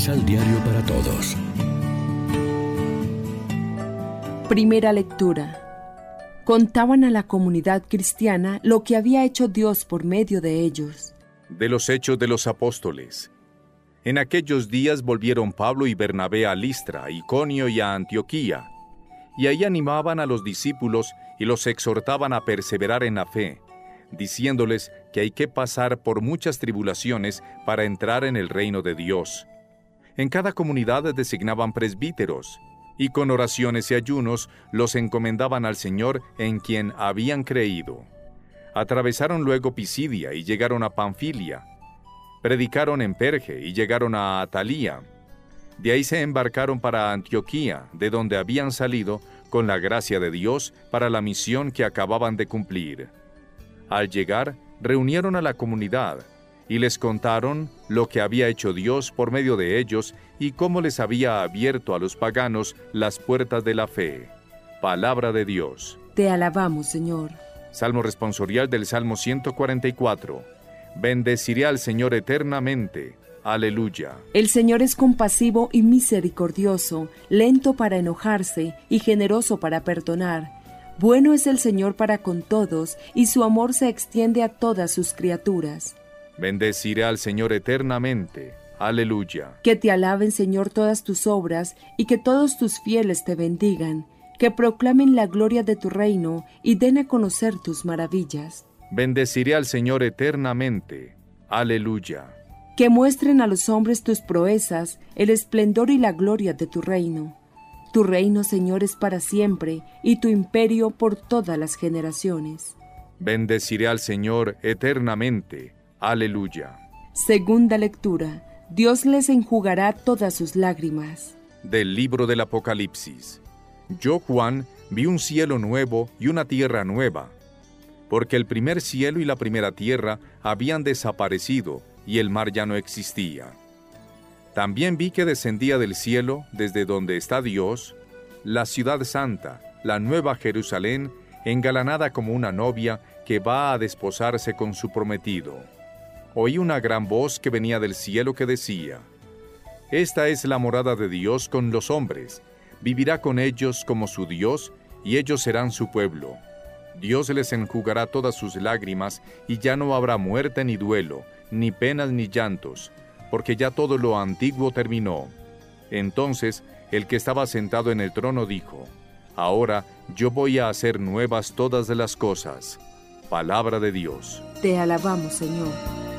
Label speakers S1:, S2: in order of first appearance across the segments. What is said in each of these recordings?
S1: Misal Diario para Todos.
S2: Primera lectura. Contaban a la comunidad cristiana lo que había hecho Dios por medio de ellos.
S3: De los hechos de los apóstoles. En aquellos días volvieron Pablo y Bernabé a Listra, Iconio y a Antioquía, y ahí animaban a los discípulos y los exhortaban a perseverar en la fe, diciéndoles que hay que pasar por muchas tribulaciones para entrar en el reino de Dios. En cada comunidad designaban presbíteros, y con oraciones y ayunos los encomendaban al Señor en quien habían creído. Atravesaron luego Pisidia y llegaron a Panfilia. Predicaron en Perge y llegaron a Atalía. De ahí se embarcaron para Antioquía, de donde habían salido con la gracia de Dios para la misión que acababan de cumplir. Al llegar, reunieron a la comunidad y les contaron lo que había hecho Dios por medio de ellos y cómo les había abierto a los paganos las puertas de la fe. Palabra de Dios.
S2: Te alabamos, Señor.
S3: Salmo responsorial del Salmo 144. Bendeciré al Señor eternamente. Aleluya.
S2: El Señor es compasivo y misericordioso, lento para enojarse y generoso para perdonar. Bueno es el Señor para con todos, y su amor se extiende a todas sus criaturas.
S3: Bendeciré al Señor eternamente. Aleluya.
S2: Que te alaben, Señor, todas tus obras, y que todos tus fieles te bendigan, que proclamen la gloria de tu reino y den a conocer tus maravillas.
S3: Bendeciré al Señor eternamente. Aleluya.
S2: Que muestren a los hombres tus proezas, el esplendor y la gloria de tu reino. Tu reino, Señor, es para siempre, y tu imperio por todas las generaciones.
S3: Bendeciré al Señor eternamente. Aleluya.
S2: Segunda lectura. Dios les enjugará todas sus lágrimas.
S3: Del libro del Apocalipsis. Yo, Juan, vi un cielo nuevo y una tierra nueva, porque el primer cielo y la primera tierra habían desaparecido y el mar ya no existía. También vi que descendía del cielo, desde donde está Dios, la ciudad santa, la nueva Jerusalén, engalanada como una novia que va a desposarse con su prometido oí una gran voz que venía del cielo que decía, Esta es la morada de Dios con los hombres, vivirá con ellos como su Dios, y ellos serán su pueblo. Dios les enjugará todas sus lágrimas, y ya no habrá muerte ni duelo, ni penas ni llantos, porque ya todo lo antiguo terminó. Entonces el que estaba sentado en el trono dijo, Ahora yo voy a hacer nuevas todas las cosas. Palabra de Dios.
S2: Te alabamos, Señor.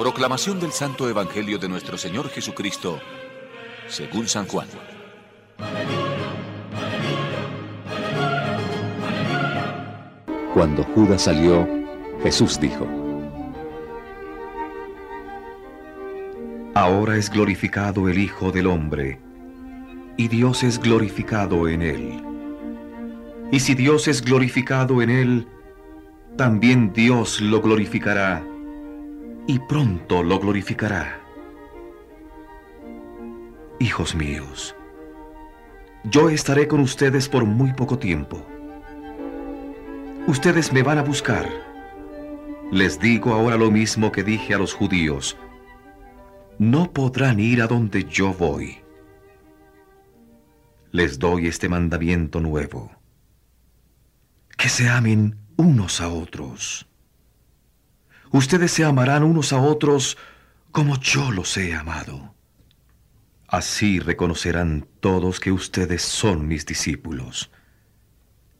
S4: Proclamación del Santo Evangelio de nuestro Señor Jesucristo, según San Juan.
S5: Cuando Judas salió, Jesús dijo,
S6: Ahora es glorificado el Hijo del Hombre, y Dios es glorificado en él. Y si Dios es glorificado en él, también Dios lo glorificará y pronto lo glorificará. Hijos míos, yo estaré con ustedes por muy poco tiempo. Ustedes me van a buscar. Les digo ahora lo mismo que dije a los judíos. No podrán ir a donde yo voy. Les doy este mandamiento nuevo. Que se amen unos a otros. Ustedes se amarán unos a otros como yo los he amado. Así reconocerán todos que ustedes son mis discípulos,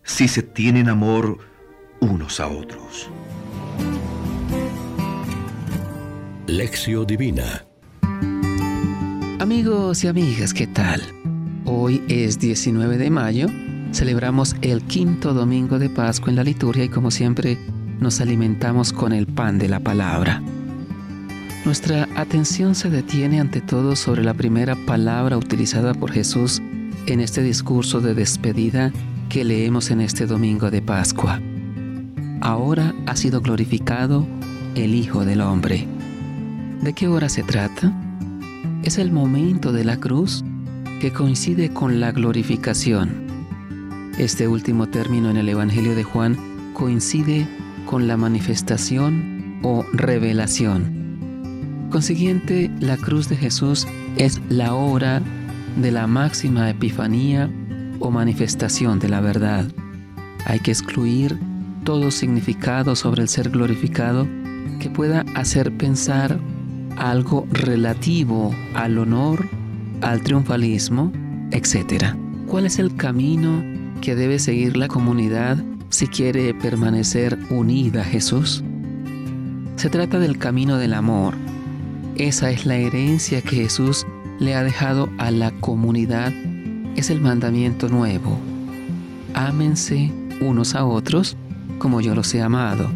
S6: si se tienen amor unos a otros.
S1: Lección Divina
S7: Amigos y amigas, ¿qué tal? Hoy es 19 de mayo, celebramos el quinto domingo de Pascua en la liturgia y como siempre nos alimentamos con el pan de la palabra. Nuestra atención se detiene ante todo sobre la primera palabra utilizada por Jesús en este discurso de despedida que leemos en este domingo de Pascua. Ahora ha sido glorificado el Hijo del Hombre. ¿De qué hora se trata? Es el momento de la cruz que coincide con la glorificación Este último término en el Evangelio de Juan coincide con la manifestación o revelación. Consiguiente, la cruz de Jesús es la hora de la máxima epifanía o manifestación de la verdad. Hay que excluir todo significado sobre el ser glorificado que pueda hacer pensar algo relativo al honor, al triunfalismo, etc. ¿Cuál es el camino que debe seguir la comunidad si quiere permanecer unida a Jesús? Se trata del camino del amor. Esa es la herencia que Jesús le ha dejado a la comunidad. Es el mandamiento nuevo. Ámense unos a otros como yo los he amado.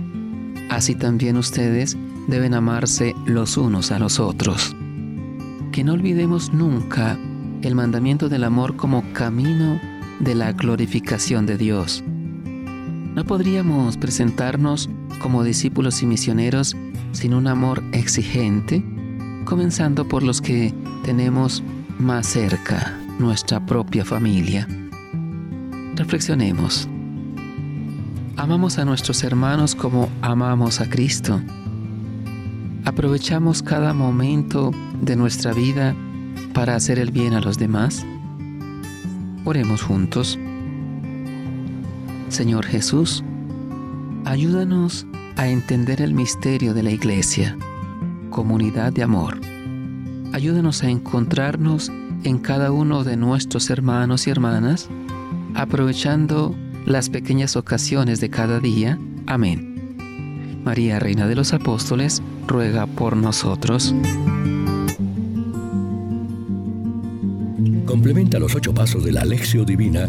S7: Así también ustedes deben amarse los unos a los otros. Que no olvidemos nunca el mandamiento del amor como camino de la glorificación de Dios. No podríamos presentarnos como discípulos y misioneros sin un amor exigente, comenzando por los que tenemos más cerca, nuestra propia familia. Reflexionemos. Amamos a nuestros hermanos como amamos a Cristo. Aprovechamos cada momento de nuestra vida para hacer el bien a los demás. Oremos juntos. Señor Jesús, ayúdanos a entender el misterio de la Iglesia, comunidad de amor. Ayúdanos a encontrarnos en cada uno de nuestros hermanos y hermanas, aprovechando las pequeñas ocasiones de cada día. Amén. María, Reina de los Apóstoles, ruega por nosotros.
S1: Complementa los ocho pasos de la Alexio Divina